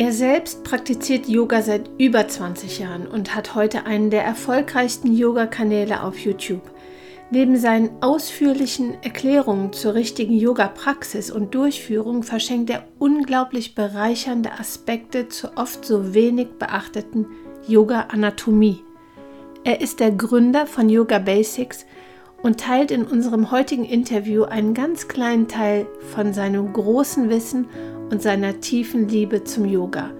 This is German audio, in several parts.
Er selbst praktiziert Yoga seit über 20 Jahren und hat heute einen der erfolgreichsten Yoga-Kanäle auf YouTube. Neben seinen ausführlichen Erklärungen zur richtigen Yoga-Praxis und Durchführung verschenkt er unglaublich bereichernde Aspekte zur oft so wenig beachteten Yoga-Anatomie. Er ist der Gründer von Yoga Basics und teilt in unserem heutigen Interview einen ganz kleinen Teil von seinem großen Wissen und seiner tiefen Liebe zum Yoga.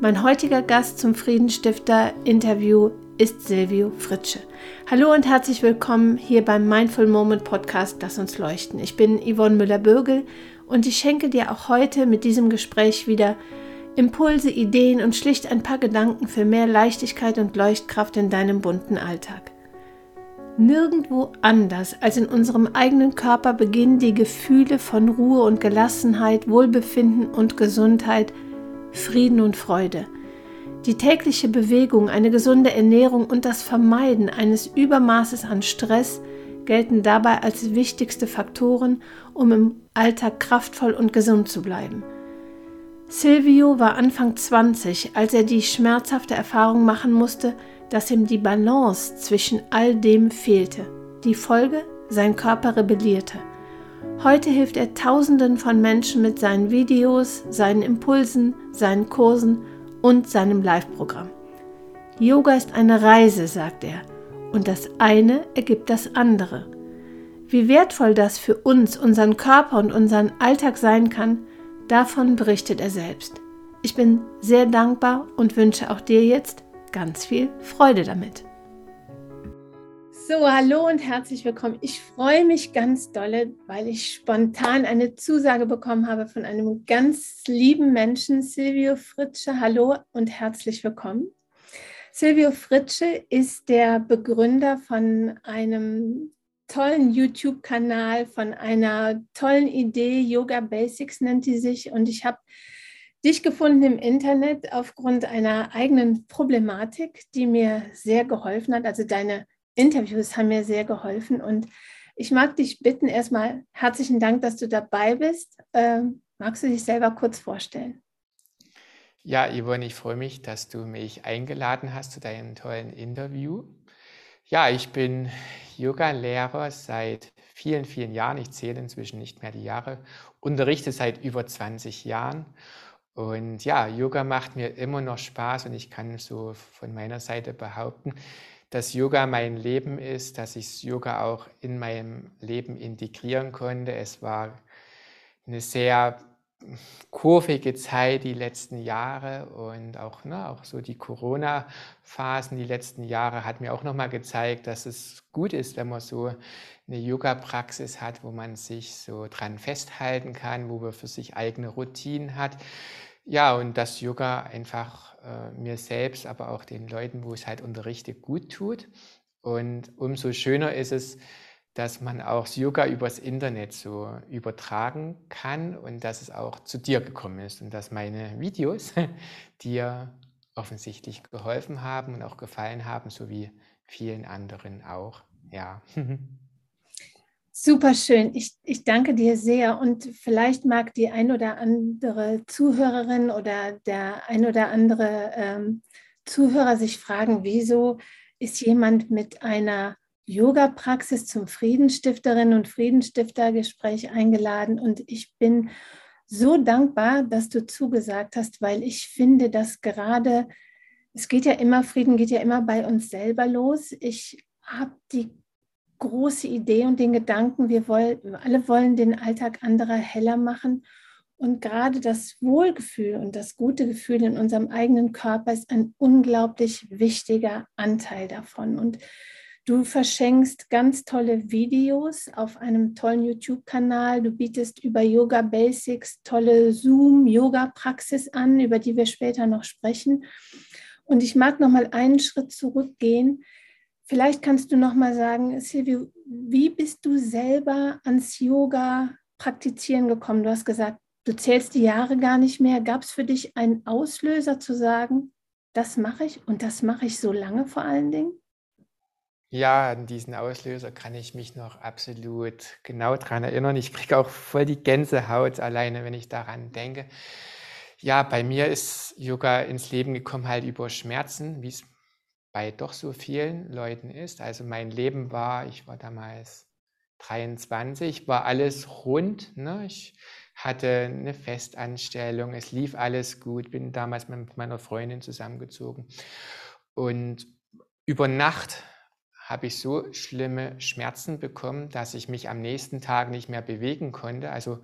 Mein heutiger Gast zum Friedenstifter-Interview ist Silvio Fritsche. Hallo und herzlich willkommen hier beim Mindful Moment Podcast Lass uns leuchten. Ich bin Yvonne Müller-Bürgel und ich schenke dir auch heute mit diesem Gespräch wieder Impulse, Ideen und schlicht ein paar Gedanken für mehr Leichtigkeit und Leuchtkraft in deinem bunten Alltag. Nirgendwo anders als in unserem eigenen Körper beginnen die Gefühle von Ruhe und Gelassenheit, Wohlbefinden und Gesundheit, Frieden und Freude. Die tägliche Bewegung, eine gesunde Ernährung und das Vermeiden eines Übermaßes an Stress gelten dabei als wichtigste Faktoren, um im Alltag kraftvoll und gesund zu bleiben. Silvio war Anfang 20, als er die schmerzhafte Erfahrung machen musste, dass ihm die Balance zwischen all dem fehlte. Die Folge, sein Körper rebellierte. Heute hilft er Tausenden von Menschen mit seinen Videos, seinen Impulsen, seinen Kursen und seinem Live-Programm. Yoga ist eine Reise, sagt er, und das eine ergibt das andere. Wie wertvoll das für uns, unseren Körper und unseren Alltag sein kann, davon berichtet er selbst. Ich bin sehr dankbar und wünsche auch dir jetzt ganz viel Freude damit. So, hallo und herzlich willkommen. Ich freue mich ganz dolle, weil ich spontan eine Zusage bekommen habe von einem ganz lieben Menschen, Silvio Fritsche. Hallo und herzlich willkommen. Silvio Fritsche ist der Begründer von einem tollen YouTube-Kanal, von einer tollen Idee. Yoga Basics nennt die sich. Und ich habe dich gefunden im Internet aufgrund einer eigenen Problematik, die mir sehr geholfen hat. Also deine Interviews haben mir sehr geholfen und ich mag dich bitten, erstmal herzlichen Dank, dass du dabei bist. Ähm, magst du dich selber kurz vorstellen? Ja, Yvonne, ich freue mich, dass du mich eingeladen hast zu deinem tollen Interview. Ja, ich bin Yoga-Lehrer seit vielen, vielen Jahren. Ich zähle inzwischen nicht mehr die Jahre, unterrichte seit über 20 Jahren und ja, Yoga macht mir immer noch Spaß und ich kann so von meiner Seite behaupten, dass Yoga mein Leben ist, dass ich Yoga auch in meinem Leben integrieren konnte. Es war eine sehr kurvige Zeit die letzten Jahre und auch, ne, auch so die Corona-Phasen die letzten Jahre hat mir auch nochmal gezeigt, dass es gut ist, wenn man so eine Yoga-Praxis hat, wo man sich so dran festhalten kann, wo man für sich eigene Routinen hat. Ja, und dass Yoga einfach äh, mir selbst, aber auch den Leuten, wo es halt unterrichte, gut tut. Und umso schöner ist es, dass man auch Yoga übers Internet so übertragen kann und dass es auch zu dir gekommen ist und dass meine Videos dir offensichtlich geholfen haben und auch gefallen haben, so wie vielen anderen auch. Ja. Super schön. Ich, ich danke dir sehr. Und vielleicht mag die ein oder andere Zuhörerin oder der ein oder andere ähm, Zuhörer sich fragen, wieso ist jemand mit einer Yoga-Praxis zum Friedenstifterin und Friedenstiftergespräch eingeladen? Und ich bin so dankbar, dass du zugesagt hast, weil ich finde, dass gerade, es geht ja immer, Frieden geht ja immer bei uns selber los. Ich habe die große Idee und den Gedanken, wir wollen, alle wollen den Alltag anderer heller machen. Und gerade das Wohlgefühl und das gute Gefühl in unserem eigenen Körper ist ein unglaublich wichtiger Anteil davon. Und du verschenkst ganz tolle Videos auf einem tollen YouTube-Kanal. Du bietest über Yoga Basics tolle Zoom-Yoga-Praxis an, über die wir später noch sprechen. Und ich mag noch mal einen Schritt zurückgehen Vielleicht kannst du noch mal sagen, Silvio, wie bist du selber ans Yoga praktizieren gekommen? Du hast gesagt, du zählst die Jahre gar nicht mehr. Gab es für dich einen Auslöser zu sagen, das mache ich und das mache ich so lange vor allen Dingen? Ja, an diesen Auslöser kann ich mich noch absolut genau daran erinnern. Ich kriege auch voll die Gänsehaut alleine, wenn ich daran denke. Ja, bei mir ist Yoga ins Leben gekommen halt über Schmerzen, wie es bei doch so vielen Leuten ist. Also mein Leben war, ich war damals 23, war alles rund. Ne? Ich hatte eine Festanstellung, es lief alles gut, bin damals mit meiner Freundin zusammengezogen. Und über Nacht habe ich so schlimme Schmerzen bekommen, dass ich mich am nächsten Tag nicht mehr bewegen konnte. Also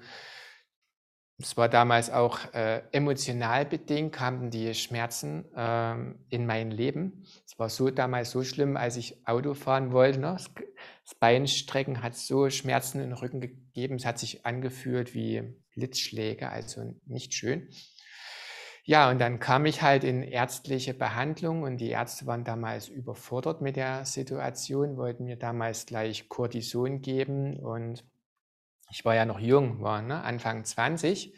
es war damals auch äh, emotional bedingt, kamen die Schmerzen ähm, in mein Leben. Es war so damals so schlimm, als ich Auto fahren wollte. Ne? Das, das Beinstrecken hat so Schmerzen im Rücken gegeben. Es hat sich angefühlt wie Blitzschläge, also nicht schön. Ja, und dann kam ich halt in ärztliche Behandlung und die Ärzte waren damals überfordert mit der Situation, wollten mir damals gleich Cortison geben und ich war ja noch jung, war ne, Anfang 20.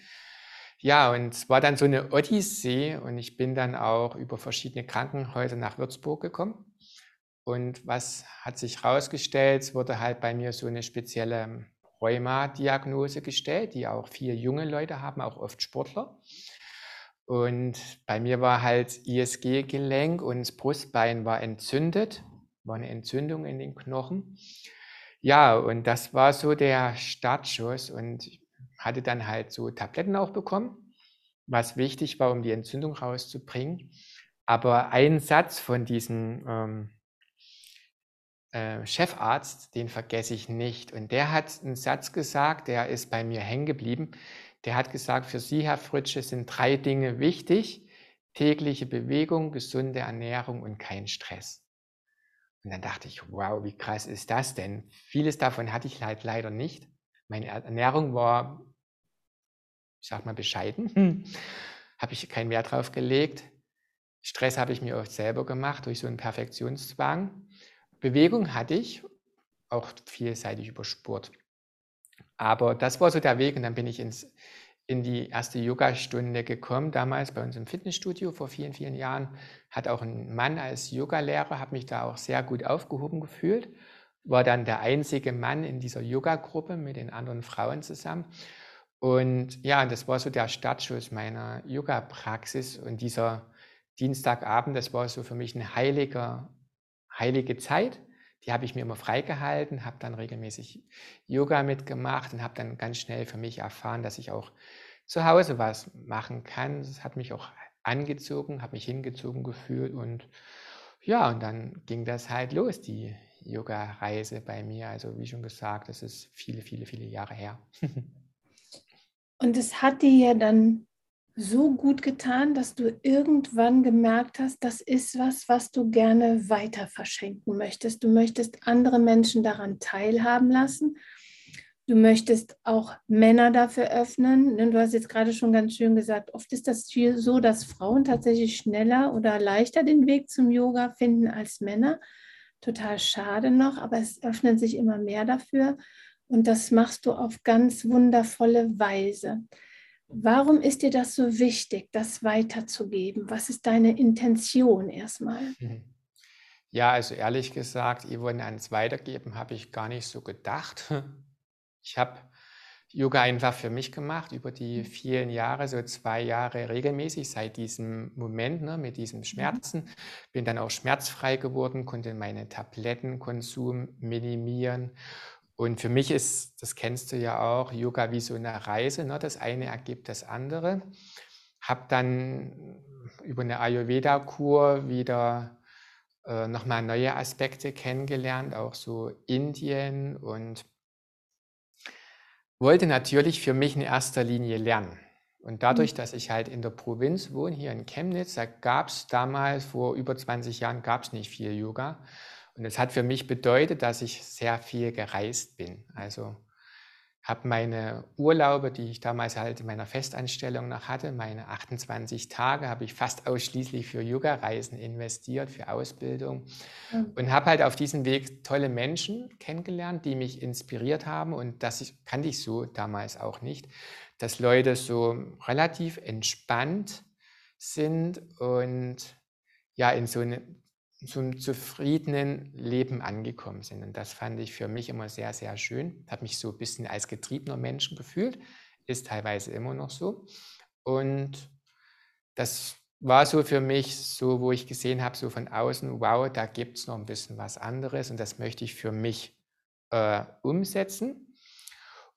Ja, und es war dann so eine Odyssee und ich bin dann auch über verschiedene Krankenhäuser nach Würzburg gekommen. Und was hat sich herausgestellt? Es wurde halt bei mir so eine spezielle Rheuma-Diagnose gestellt, die auch viele junge Leute haben, auch oft Sportler. Und bei mir war halt ISG-Gelenk und das Brustbein war entzündet, war eine Entzündung in den Knochen. Ja, und das war so der Startschuss und hatte dann halt so Tabletten auch bekommen, was wichtig war, um die Entzündung rauszubringen. Aber ein Satz von diesem ähm, äh, Chefarzt, den vergesse ich nicht. Und der hat einen Satz gesagt, der ist bei mir hängen geblieben. Der hat gesagt, für Sie, Herr Fritsche, sind drei Dinge wichtig. Tägliche Bewegung, gesunde Ernährung und kein Stress. Und dann dachte ich, wow, wie krass ist das denn? Vieles davon hatte ich halt leider nicht. Meine Ernährung war, ich sag mal, bescheiden. Habe ich keinen Wert drauf gelegt. Stress habe ich mir auch selber gemacht durch so einen Perfektionszwang. Bewegung hatte ich, auch vielseitig über Sport. Aber das war so der Weg und dann bin ich ins in die erste Yogastunde gekommen, damals bei uns im Fitnessstudio vor vielen, vielen Jahren. Hat auch ein Mann als Yogalehrer, habe mich da auch sehr gut aufgehoben gefühlt. War dann der einzige Mann in dieser Yoga-Gruppe mit den anderen Frauen zusammen. Und ja, das war so der Startschuss meiner Yoga-Praxis. Und dieser Dienstagabend, das war so für mich eine heilige, heilige Zeit. Die habe ich mir immer freigehalten, habe dann regelmäßig Yoga mitgemacht und habe dann ganz schnell für mich erfahren, dass ich auch zu Hause was machen kann. Das hat mich auch angezogen, habe mich hingezogen gefühlt und ja, und dann ging das halt los, die Yoga-Reise bei mir. Also wie schon gesagt, das ist viele, viele, viele Jahre her. und es hat dir ja dann so gut getan, dass du irgendwann gemerkt hast, das ist was, was du gerne weiter verschenken möchtest. Du möchtest andere Menschen daran teilhaben lassen. Du möchtest auch Männer dafür öffnen. Denn du hast jetzt gerade schon ganz schön gesagt, oft ist das so, dass Frauen tatsächlich schneller oder leichter den Weg zum Yoga finden als Männer. Total schade noch, aber es öffnen sich immer mehr dafür. Und das machst du auf ganz wundervolle Weise. Warum ist dir das so wichtig, das weiterzugeben? Was ist deine Intention erstmal? Mhm. Ja, also ehrlich gesagt, Yvonne, ans Weitergeben habe ich gar nicht so gedacht. Ich habe Yoga einfach für mich gemacht über die mhm. vielen Jahre, so zwei Jahre regelmäßig seit diesem Moment ne, mit diesem mhm. Schmerzen. Bin dann auch schmerzfrei geworden, konnte meinen Tablettenkonsum minimieren und für mich ist, das kennst du ja auch, Yoga wie so eine Reise. Ne? Das eine ergibt das andere. Habe dann über eine Ayurveda-Kur wieder äh, nochmal neue Aspekte kennengelernt, auch so Indien und wollte natürlich für mich in erster Linie lernen. Und dadurch, mhm. dass ich halt in der Provinz wohne, hier in Chemnitz, da gab es damals, vor über 20 Jahren, gab es nicht viel Yoga. Und es hat für mich bedeutet, dass ich sehr viel gereist bin. Also habe meine Urlaube, die ich damals halt in meiner Festanstellung noch hatte, meine 28 Tage, habe ich fast ausschließlich für Yoga-Reisen investiert, für Ausbildung mhm. und habe halt auf diesem Weg tolle Menschen kennengelernt, die mich inspiriert haben und das ich, kannte ich so damals auch nicht, dass Leute so relativ entspannt sind und ja in so eine zum zufriedenen Leben angekommen sind. Und das fand ich für mich immer sehr, sehr schön. Habe mich so ein bisschen als getriebener Mensch gefühlt, ist teilweise immer noch so. Und das war so für mich so, wo ich gesehen habe, so von außen, wow, da gibt es noch ein bisschen was anderes und das möchte ich für mich äh, umsetzen.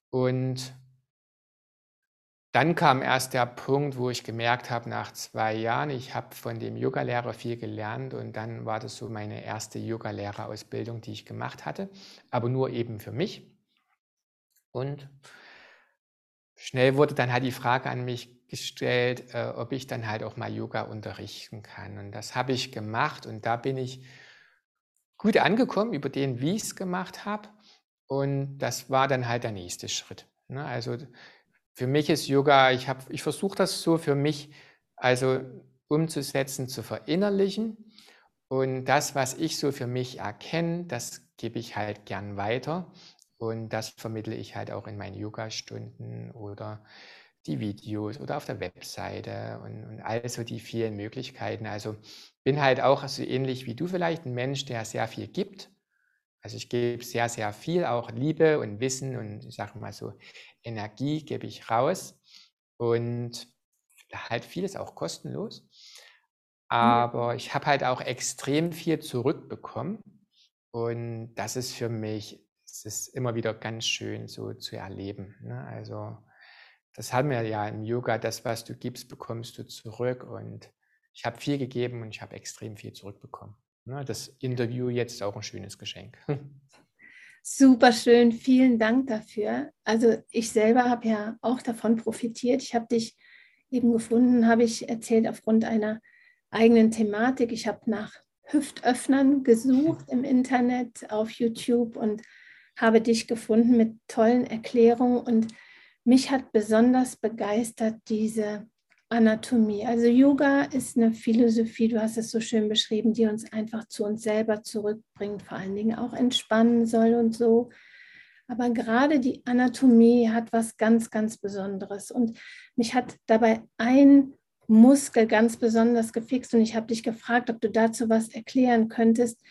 Und dann kam erst der Punkt, wo ich gemerkt habe, nach zwei Jahren, ich habe von dem Yogalehrer viel gelernt und dann war das so meine erste Yogalehrerausbildung, die ich gemacht hatte, aber nur eben für mich. Und schnell wurde dann halt die Frage an mich gestellt, äh, ob ich dann halt auch mal Yoga unterrichten kann. Und das habe ich gemacht und da bin ich gut angekommen über den, wie ich es gemacht habe. Und das war dann halt der nächste Schritt. Ne? Also für mich ist Yoga, ich, ich versuche das so für mich also umzusetzen, zu verinnerlichen. Und das, was ich so für mich erkenne, das gebe ich halt gern weiter. Und das vermittle ich halt auch in meinen Yoga-Stunden oder die Videos oder auf der Webseite und, und all so die vielen Möglichkeiten. Also bin halt auch so ähnlich wie du vielleicht ein Mensch, der sehr viel gibt. Also ich gebe sehr, sehr viel, auch Liebe und Wissen und ich sage mal so Energie gebe ich raus und halt vieles auch kostenlos. Mhm. Aber ich habe halt auch extrem viel zurückbekommen und das ist für mich, es ist immer wieder ganz schön so zu erleben. Ne? Also das haben wir ja im Yoga, das, was du gibst, bekommst du zurück. Und ich habe viel gegeben und ich habe extrem viel zurückbekommen. Ne, das Interview jetzt auch ein schönes Geschenk. Super schön, vielen Dank dafür. Also ich selber habe ja auch davon profitiert. Ich habe dich eben gefunden, habe ich erzählt, aufgrund einer eigenen Thematik. Ich habe nach Hüftöffnern gesucht im Internet, auf YouTube und habe dich gefunden mit tollen Erklärungen und mich hat besonders begeistert diese Anatomie. Also Yoga ist eine Philosophie, du hast es so schön beschrieben, die uns einfach zu uns selber zurückbringt, vor allen Dingen auch entspannen soll und so. Aber gerade die Anatomie hat was ganz, ganz Besonderes. Und mich hat dabei ein Muskel ganz besonders gefixt. Und ich habe dich gefragt, ob du dazu was erklären könntest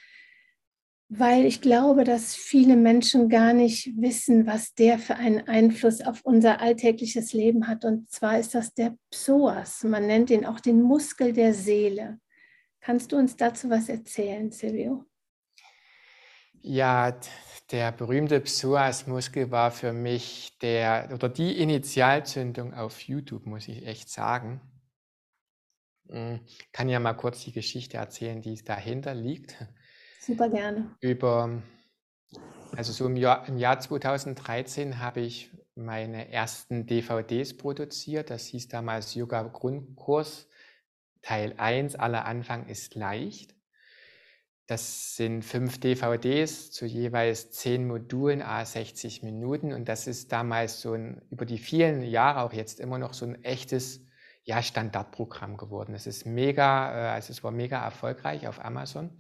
weil ich glaube, dass viele Menschen gar nicht wissen, was der für einen Einfluss auf unser alltägliches Leben hat. Und zwar ist das der Psoas. Man nennt ihn auch den Muskel der Seele. Kannst du uns dazu was erzählen, Silvio? Ja, der berühmte Psoas-Muskel war für mich der oder die Initialzündung auf YouTube, muss ich echt sagen. Ich hm, kann ja mal kurz die Geschichte erzählen, die dahinter liegt. Super gerne. Über, also so im Jahr, im Jahr 2013 habe ich meine ersten DVDs produziert. Das hieß damals Yoga Grundkurs Teil 1, aller Anfang ist leicht. Das sind fünf DVDs zu jeweils zehn Modulen, a 60 Minuten. Und das ist damals so ein, über die vielen Jahre auch jetzt immer noch so ein echtes ja, Standardprogramm geworden. Es ist mega, äh, also es war mega erfolgreich auf Amazon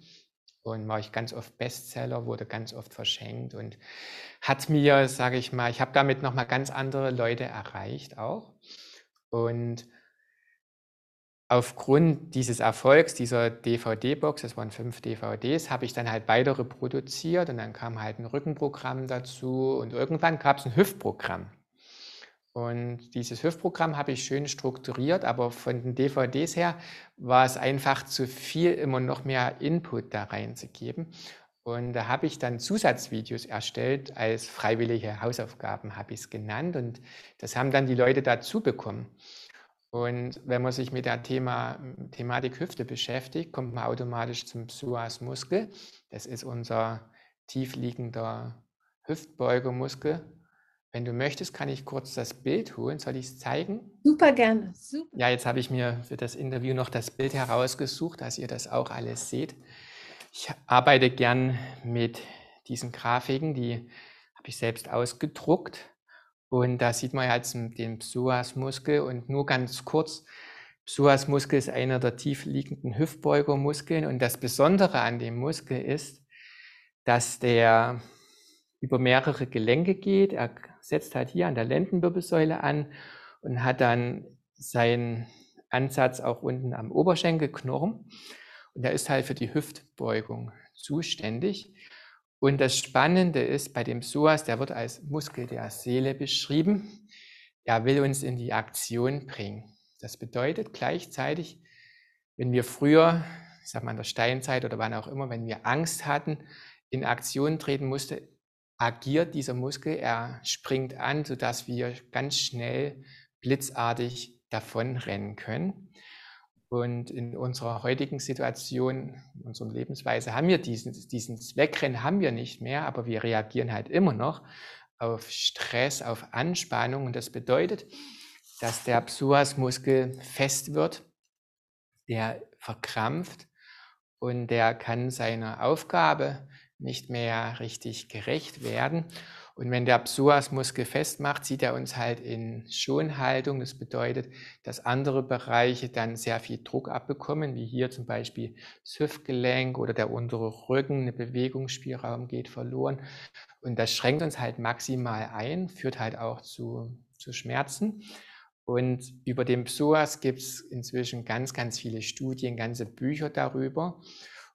und war ich ganz oft Bestseller, wurde ganz oft verschenkt und hat mir, sage ich mal, ich habe damit nochmal ganz andere Leute erreicht auch. Und aufgrund dieses Erfolgs, dieser DVD-Box, das waren fünf DVDs, habe ich dann halt weitere produziert und dann kam halt ein Rückenprogramm dazu und irgendwann gab es ein Hüftprogramm. Und dieses Hüftprogramm habe ich schön strukturiert, aber von den DVDs her war es einfach zu viel, immer noch mehr Input da reinzugeben. Und da habe ich dann Zusatzvideos erstellt, als freiwillige Hausaufgaben habe ich es genannt. Und das haben dann die Leute dazu bekommen. Und wenn man sich mit der Thema, Thematik Hüfte beschäftigt, kommt man automatisch zum Psoas-Muskel. Das ist unser tiefliegender Hüftbeugermuskel wenn du möchtest, kann ich kurz das Bild holen. Soll ich es zeigen? Super gerne. Super. Ja, jetzt habe ich mir für das Interview noch das Bild herausgesucht, dass ihr das auch alles seht. Ich arbeite gern mit diesen Grafiken, die habe ich selbst ausgedruckt. Und da sieht man jetzt den Psoas-Muskel und nur ganz kurz. Psoas-Muskel ist einer der tief liegenden Hüftbeugermuskeln und das Besondere an dem Muskel ist, dass der über mehrere Gelenke geht. Er setzt halt hier an der Lendenwirbelsäule an und hat dann seinen Ansatz auch unten am Oberschenkelknochen. Und er ist halt für die Hüftbeugung zuständig. Und das Spannende ist bei dem Psoas, der wird als Muskel der Seele beschrieben. Er will uns in die Aktion bringen. Das bedeutet gleichzeitig, wenn wir früher, ich sag mal in der Steinzeit oder wann auch immer, wenn wir Angst hatten, in Aktion treten musste, agiert dieser Muskel, er springt an, sodass wir ganz schnell blitzartig davonrennen können. Und in unserer heutigen Situation, in unserer Lebensweise haben wir diesen, diesen Wegrennen haben wir nicht mehr, aber wir reagieren halt immer noch auf Stress, auf Anspannung. Und das bedeutet, dass der Psoasmuskel fest wird, der verkrampft und der kann seiner Aufgabe nicht mehr richtig gerecht werden. Und wenn der Psoasmuskel festmacht, zieht er uns halt in Schonhaltung. Das bedeutet, dass andere Bereiche dann sehr viel Druck abbekommen, wie hier zum Beispiel das Hüftgelenk oder der untere Rücken, eine Bewegungsspielraum geht verloren. Und das schränkt uns halt maximal ein, führt halt auch zu, zu Schmerzen. Und über den Psoas gibt es inzwischen ganz, ganz viele Studien, ganze Bücher darüber.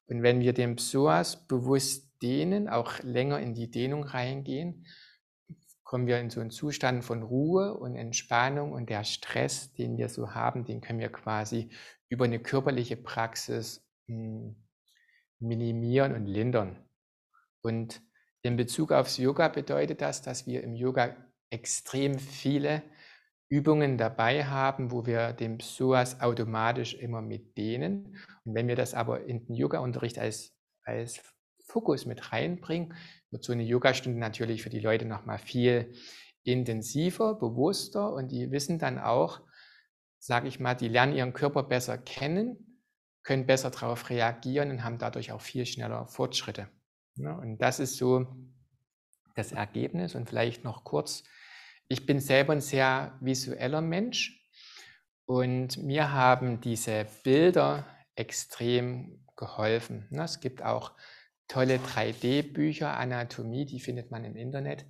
Und wenn wir den Psoas bewusst dehnen, auch länger in die Dehnung reingehen, kommen wir in so einen Zustand von Ruhe und Entspannung und der Stress, den wir so haben, den können wir quasi über eine körperliche Praxis hm, minimieren und lindern. Und in Bezug aufs Yoga bedeutet das, dass wir im Yoga extrem viele Übungen dabei haben, wo wir den Psoas automatisch immer mit dehnen. Und wenn wir das aber in den Yoga-Unterricht als, als Fokus mit reinbringen, wird so eine Yogastunde natürlich für die Leute nochmal viel intensiver, bewusster und die wissen dann auch, sage ich mal, die lernen ihren Körper besser kennen, können besser darauf reagieren und haben dadurch auch viel schneller Fortschritte. und das ist so das Ergebnis. Und vielleicht noch kurz, ich bin selber ein sehr visueller Mensch und mir haben diese Bilder extrem geholfen. Es gibt auch tolle 3D-Bücher, Anatomie, die findet man im Internet.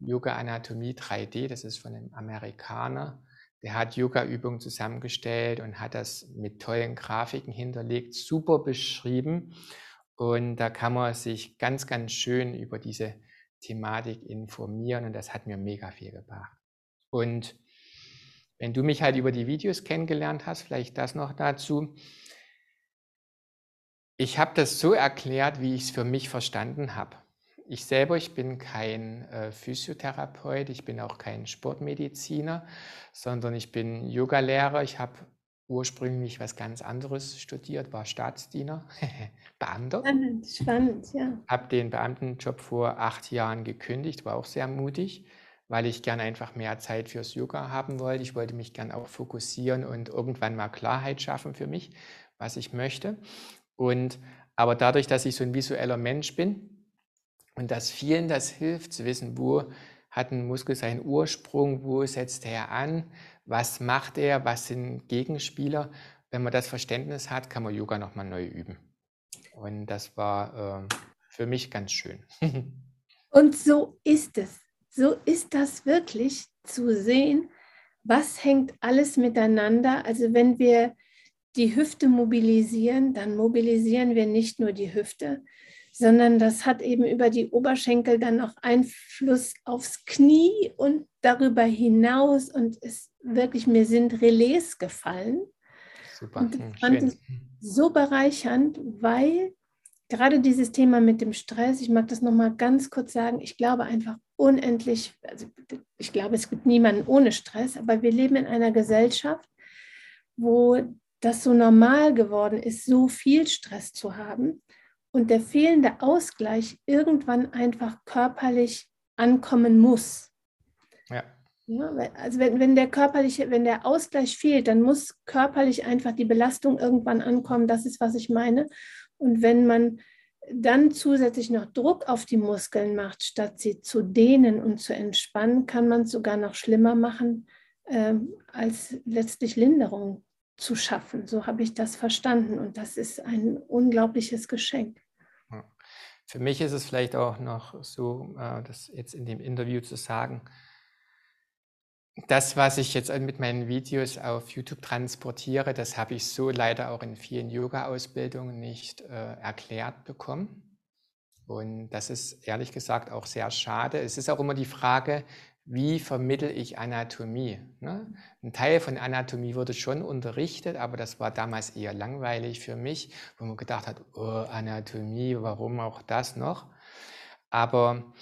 Yoga Anatomie 3D, das ist von einem Amerikaner. Der hat Yoga-Übungen zusammengestellt und hat das mit tollen Grafiken hinterlegt, super beschrieben. Und da kann man sich ganz, ganz schön über diese Thematik informieren und das hat mir mega viel gebracht. Und wenn du mich halt über die Videos kennengelernt hast, vielleicht das noch dazu, ich habe das so erklärt, wie ich es für mich verstanden habe. Ich selber, ich bin kein äh, Physiotherapeut, ich bin auch kein Sportmediziner, sondern ich bin Yogalehrer. Ich habe ursprünglich was ganz anderes studiert, war Staatsdiener, Beamter. Spannend, spannend, ja. Habe den Beamtenjob vor acht Jahren gekündigt, war auch sehr mutig, weil ich gern einfach mehr Zeit fürs Yoga haben wollte. Ich wollte mich gern auch fokussieren und irgendwann mal Klarheit schaffen für mich, was ich möchte. Und aber dadurch, dass ich so ein visueller Mensch bin und dass vielen das hilft, zu wissen, wo hat ein Muskel seinen Ursprung, wo setzt er an, was macht er, was sind Gegenspieler. Wenn man das Verständnis hat, kann man Yoga nochmal neu üben. Und das war äh, für mich ganz schön. und so ist es. So ist das wirklich zu sehen, was hängt alles miteinander. Also wenn wir die Hüfte mobilisieren, dann mobilisieren wir nicht nur die Hüfte, sondern das hat eben über die Oberschenkel dann auch Einfluss aufs Knie und darüber hinaus. Und es wirklich, mir sind Relais gefallen. Super. Und hm, fand es so bereichernd, weil gerade dieses Thema mit dem Stress, ich mag das nochmal ganz kurz sagen, ich glaube einfach unendlich, also ich glaube, es gibt niemanden ohne Stress, aber wir leben in einer Gesellschaft, wo das so normal geworden ist, so viel Stress zu haben und der fehlende Ausgleich irgendwann einfach körperlich ankommen muss. Ja. ja also wenn, wenn der körperliche, wenn der Ausgleich fehlt, dann muss körperlich einfach die Belastung irgendwann ankommen. Das ist, was ich meine. Und wenn man dann zusätzlich noch Druck auf die Muskeln macht, statt sie zu dehnen und zu entspannen, kann man es sogar noch schlimmer machen, äh, als letztlich Linderung zu schaffen. So habe ich das verstanden und das ist ein unglaubliches Geschenk. Für mich ist es vielleicht auch noch so, äh, das jetzt in dem Interview zu sagen, das, was ich jetzt mit meinen Videos auf YouTube transportiere, das habe ich so leider auch in vielen Yoga-Ausbildungen nicht äh, erklärt bekommen. Und das ist ehrlich gesagt auch sehr schade. Es ist auch immer die Frage, wie vermittel ich Anatomie. Ne? Ein Teil von Anatomie wurde schon unterrichtet, aber das war damals eher langweilig für mich, wo man gedacht hat, oh, Anatomie, warum auch das noch? Aber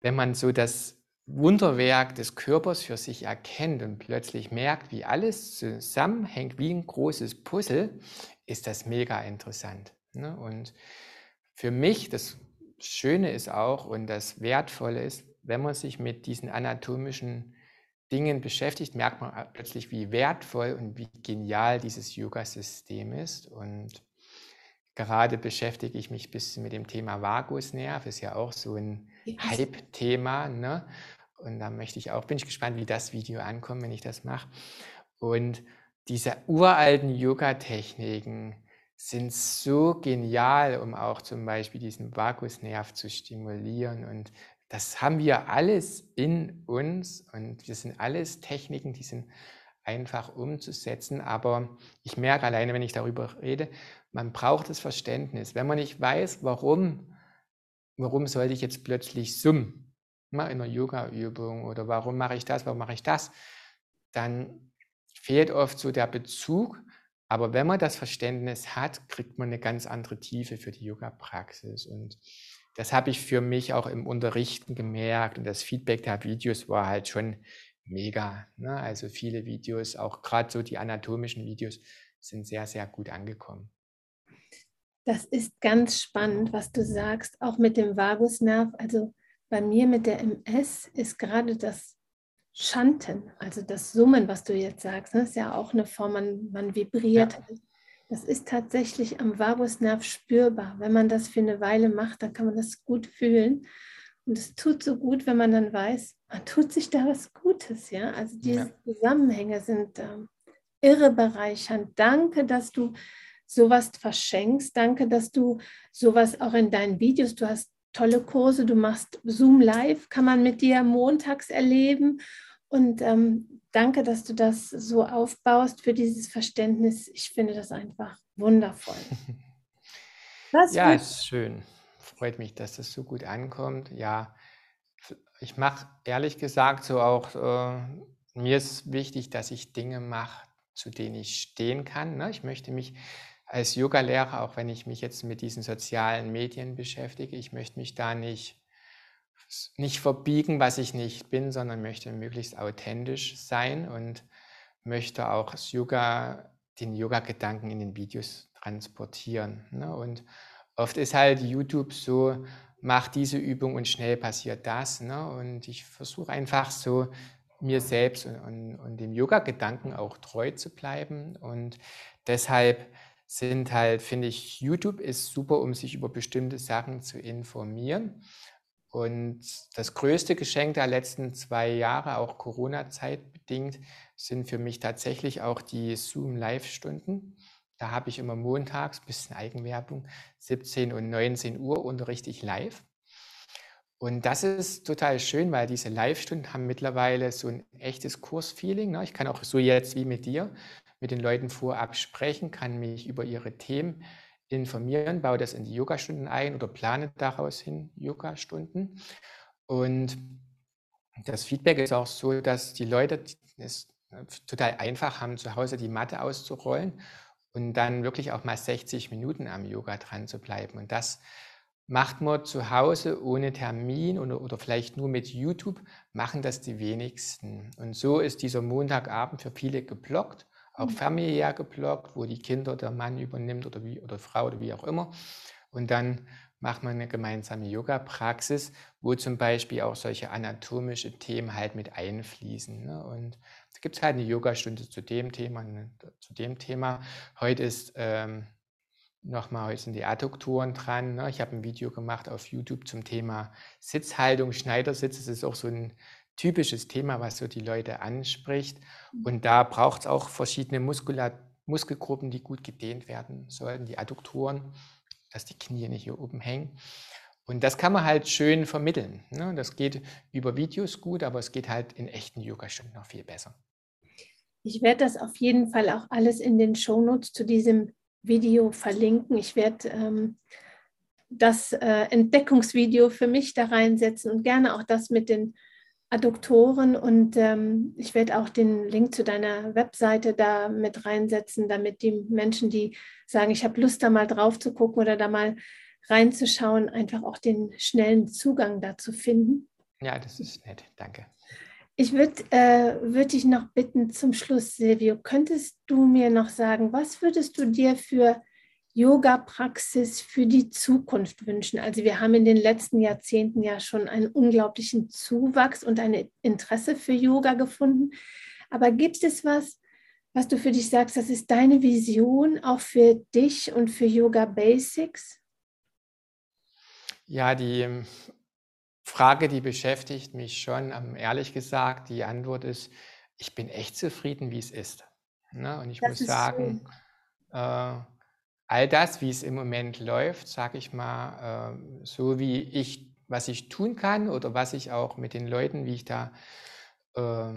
wenn man so das Wunderwerk des Körpers für sich erkennt und plötzlich merkt, wie alles zusammenhängt, wie ein großes Puzzle, ist das mega interessant. Ne? Und für mich, das Schöne ist auch und das Wertvolle ist, wenn man sich mit diesen anatomischen Dingen beschäftigt, merkt man plötzlich, wie wertvoll und wie genial dieses Yoga-System ist. Und gerade beschäftige ich mich ein bisschen mit dem Thema Vagusnerv, ist ja auch so ein Hype-Thema. Ne? Und da möchte ich auch, bin ich gespannt, wie das Video ankommt, wenn ich das mache. Und diese uralten Yoga-Techniken sind so genial, um auch zum Beispiel diesen Vagusnerv zu stimulieren. Und das haben wir alles in uns und wir sind alles Techniken, die sind einfach umzusetzen. Aber ich merke alleine, wenn ich darüber rede, man braucht das Verständnis. Wenn man nicht weiß, warum, warum sollte ich jetzt plötzlich summen? in einer Yoga-Übung oder warum mache ich das, warum mache ich das, dann fehlt oft so der Bezug. Aber wenn man das Verständnis hat, kriegt man eine ganz andere Tiefe für die Yoga-Praxis. Und das habe ich für mich auch im Unterrichten gemerkt. Und das Feedback der Videos war halt schon mega. Ne? Also viele Videos, auch gerade so die anatomischen Videos, sind sehr, sehr gut angekommen. Das ist ganz spannend, was du sagst, auch mit dem Vagusnerv. Also bei mir mit der MS ist gerade das Schanten, also das Summen, was du jetzt sagst, das ne, ist ja auch eine Form, man, man vibriert. Ja. Das ist tatsächlich am Vagusnerv spürbar. Wenn man das für eine Weile macht, dann kann man das gut fühlen. Und es tut so gut, wenn man dann weiß, man tut sich da was Gutes. Ja? Also diese ja. Zusammenhänge sind äh, irre bereichernd. Danke, dass du sowas verschenkst. Danke, dass du sowas auch in deinen Videos, du hast tolle Kurse. Du machst Zoom Live, kann man mit dir montags erleben. Und ähm, danke, dass du das so aufbaust für dieses Verständnis. Ich finde das einfach wundervoll. Was ja, ist schön. Freut mich, dass das so gut ankommt. Ja, ich mache ehrlich gesagt so auch, äh, mir ist wichtig, dass ich Dinge mache, zu denen ich stehen kann. Ne? Ich möchte mich als Yoga-Lehrer, auch wenn ich mich jetzt mit diesen sozialen Medien beschäftige, ich möchte mich da nicht, nicht verbiegen, was ich nicht bin, sondern möchte möglichst authentisch sein und möchte auch das Yoga, den Yoga-Gedanken in den Videos transportieren. Ne? Und oft ist halt YouTube so, mach diese Übung und schnell passiert das. Ne? Und ich versuche einfach so mir selbst und, und, und dem Yoga-Gedanken auch treu zu bleiben. Und deshalb sind halt, finde ich, YouTube ist super, um sich über bestimmte Sachen zu informieren. Und das größte Geschenk der letzten zwei Jahre, auch Corona-Zeit bedingt, sind für mich tatsächlich auch die Zoom-Live-Stunden. Da habe ich immer montags, bisschen Eigenwerbung, 17 und 19 Uhr unterrichte ich live. Und das ist total schön, weil diese Live-Stunden haben mittlerweile so ein echtes Kursfeeling. Ne? Ich kann auch so jetzt wie mit dir mit den Leuten vorab sprechen, kann mich über ihre Themen informieren, baue das in die Yogastunden ein oder plane daraus hin Yogastunden. Und das Feedback ist auch so, dass die Leute es total einfach haben, zu Hause die Matte auszurollen und dann wirklich auch mal 60 Minuten am Yoga dran zu bleiben. Und das macht man zu Hause ohne Termin oder, oder vielleicht nur mit YouTube, machen das die wenigsten. Und so ist dieser Montagabend für viele geblockt auch mhm. familiär geblockt, wo die Kinder der Mann übernimmt oder, wie, oder Frau oder wie auch immer. Und dann macht man eine gemeinsame Yoga-Praxis, wo zum Beispiel auch solche anatomische Themen halt mit einfließen. Ne? Und da gibt es halt eine Yogastunde zu dem Thema, eine, zu dem Thema. Heute ist ähm, nochmal, heute sind die Adduktoren dran. Ne? Ich habe ein Video gemacht auf YouTube zum Thema Sitzhaltung, Schneidersitz. Das ist auch so ein typisches Thema, was so die Leute anspricht. Mhm. Und da braucht es auch verschiedene Muskulat Muskelgruppen, die gut gedehnt werden sollten, die Adduktoren, dass die Knie nicht hier oben hängen. Und das kann man halt schön vermitteln. Ne? Das geht über Videos gut, aber es geht halt in echten Yoga-Stunden noch viel besser. Ich werde das auf jeden Fall auch alles in den Shownotes zu diesem Video verlinken. Ich werde ähm, das äh, Entdeckungsvideo für mich da reinsetzen und gerne auch das mit den Adduktoren und ähm, ich werde auch den Link zu deiner Webseite da mit reinsetzen, damit die Menschen, die sagen, ich habe Lust da mal drauf zu gucken oder da mal reinzuschauen, einfach auch den schnellen Zugang dazu finden. Ja, das ist nett, danke. Ich würde äh, würd dich noch bitten zum Schluss, Silvio, könntest du mir noch sagen, was würdest du dir für Yoga-Praxis für die Zukunft wünschen? Also wir haben in den letzten Jahrzehnten ja schon einen unglaublichen Zuwachs und ein Interesse für Yoga gefunden. Aber gibt es was, was du für dich sagst, das ist deine Vision auch für dich und für Yoga Basics? Ja, die ähm, Frage, die beschäftigt mich schon, ähm, ehrlich gesagt. Die Antwort ist, ich bin echt zufrieden, wie es ist. Ne? Und ich das muss sagen, äh, all das, wie es im Moment läuft, sage ich mal, äh, so wie ich, was ich tun kann oder was ich auch mit den Leuten, wie ich da äh,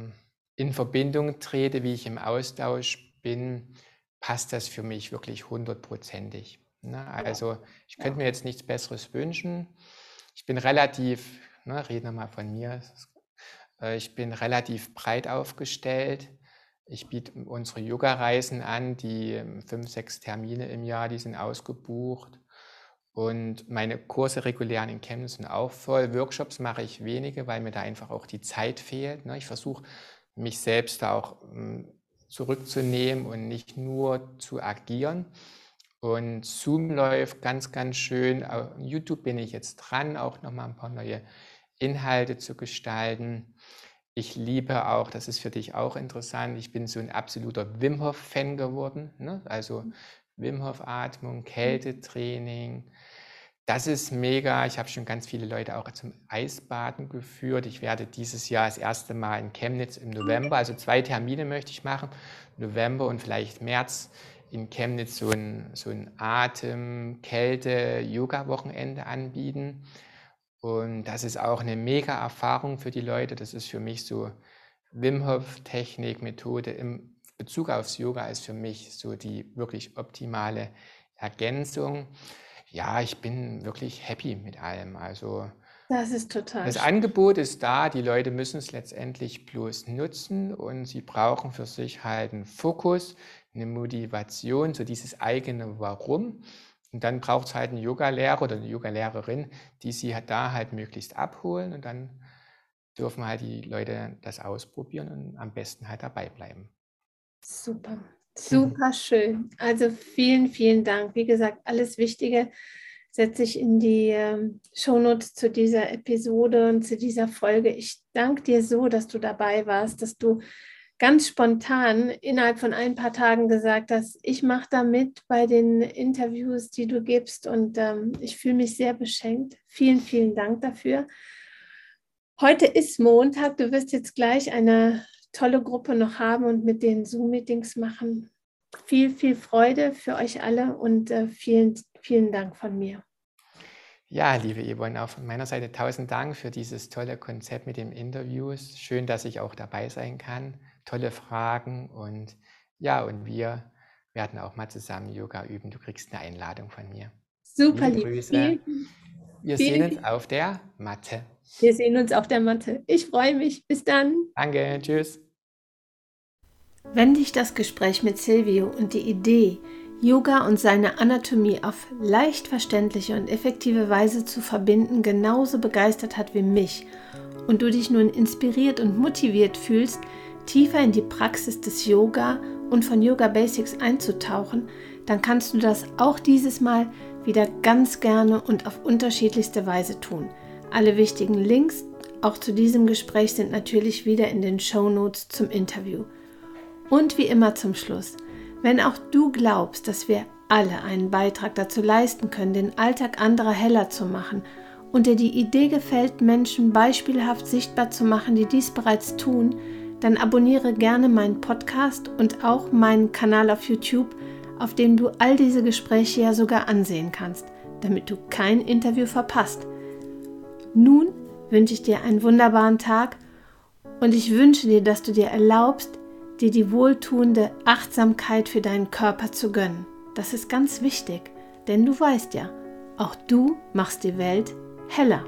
in Verbindung trete, wie ich im Austausch bin, passt das für mich wirklich hundertprozentig. Ne? Also ich könnte mir jetzt nichts Besseres wünschen. Ich bin relativ, ne, reden wir mal von mir, äh, ich bin relativ breit aufgestellt. Ich biete unsere Yoga-Reisen an, die ähm, fünf, sechs Termine im Jahr, die sind ausgebucht. Und meine Kurse regulären in Chemnitz sind auch voll. Workshops mache ich wenige, weil mir da einfach auch die Zeit fehlt. Ne? Ich versuche mich selbst auch ähm, zurückzunehmen und nicht nur zu agieren. Und Zoom läuft ganz, ganz schön. Auf YouTube bin ich jetzt dran, auch nochmal ein paar neue Inhalte zu gestalten. Ich liebe auch, das ist für dich auch interessant, ich bin so ein absoluter Wim Hof-Fan geworden. Ne? Also mhm. Wim Hof-Atmung, mhm. Kältetraining. Das ist mega. Ich habe schon ganz viele Leute auch zum Eisbaden geführt. Ich werde dieses Jahr das erste Mal in Chemnitz im November, also zwei Termine möchte ich machen, November und vielleicht März in Chemnitz so ein, so ein Atem-, Kälte-, Yoga-Wochenende anbieten. Und das ist auch eine mega Erfahrung für die Leute. Das ist für mich so Wim Hof Technik, Methode im Bezug aufs Yoga ist für mich so die wirklich optimale Ergänzung. Ja, ich bin wirklich happy mit allem. Also das ist total. Das Angebot ist da, die Leute müssen es letztendlich bloß nutzen und sie brauchen für sich halt einen Fokus, eine Motivation, so dieses eigene Warum. Und dann braucht es halt einen Yoga-Lehrer oder eine Yoga-Lehrerin, die sie halt da halt möglichst abholen und dann dürfen halt die Leute das ausprobieren und am besten halt dabei bleiben. Super, super schön. Also vielen, vielen Dank. Wie gesagt, alles Wichtige setze ich in die ähm, Shownotes zu dieser Episode und zu dieser Folge. Ich danke dir so, dass du dabei warst, dass du ganz spontan innerhalb von ein paar Tagen gesagt hast, ich mache da mit bei den Interviews, die du gibst und ähm, ich fühle mich sehr beschenkt. Vielen, vielen Dank dafür. Heute ist Montag, du wirst jetzt gleich eine tolle Gruppe noch haben und mit den Zoom-Meetings machen. Viel, viel Freude für euch alle und äh, vielen, vielen Dank von mir. Ja, liebe Yvonne, auch von meiner Seite tausend Dank für dieses tolle Konzept mit den Interviews. Schön, dass ich auch dabei sein kann tolle Fragen und ja, und wir werden auch mal zusammen Yoga üben. Du kriegst eine Einladung von mir. Super, liebe Grüße. Vielen, wir vielen, sehen uns auf der Matte. Wir sehen uns auf der Matte. Ich freue mich. Bis dann. Danke. Tschüss. Wenn dich das Gespräch mit Silvio und die Idee, Yoga und seine Anatomie auf leicht verständliche und effektive Weise zu verbinden, genauso begeistert hat wie mich und du dich nun inspiriert und motiviert fühlst, tiefer in die Praxis des Yoga und von Yoga Basics einzutauchen, dann kannst du das auch dieses Mal wieder ganz gerne und auf unterschiedlichste Weise tun. Alle wichtigen Links auch zu diesem Gespräch sind natürlich wieder in den Show Notes zum Interview. Und wie immer zum Schluss, wenn auch du glaubst, dass wir alle einen Beitrag dazu leisten können, den Alltag anderer heller zu machen und dir die Idee gefällt, Menschen beispielhaft sichtbar zu machen, die dies bereits tun, dann abonniere gerne meinen Podcast und auch meinen Kanal auf YouTube, auf dem du all diese Gespräche ja sogar ansehen kannst, damit du kein Interview verpasst. Nun wünsche ich dir einen wunderbaren Tag und ich wünsche dir, dass du dir erlaubst, dir die wohltuende Achtsamkeit für deinen Körper zu gönnen. Das ist ganz wichtig, denn du weißt ja, auch du machst die Welt heller.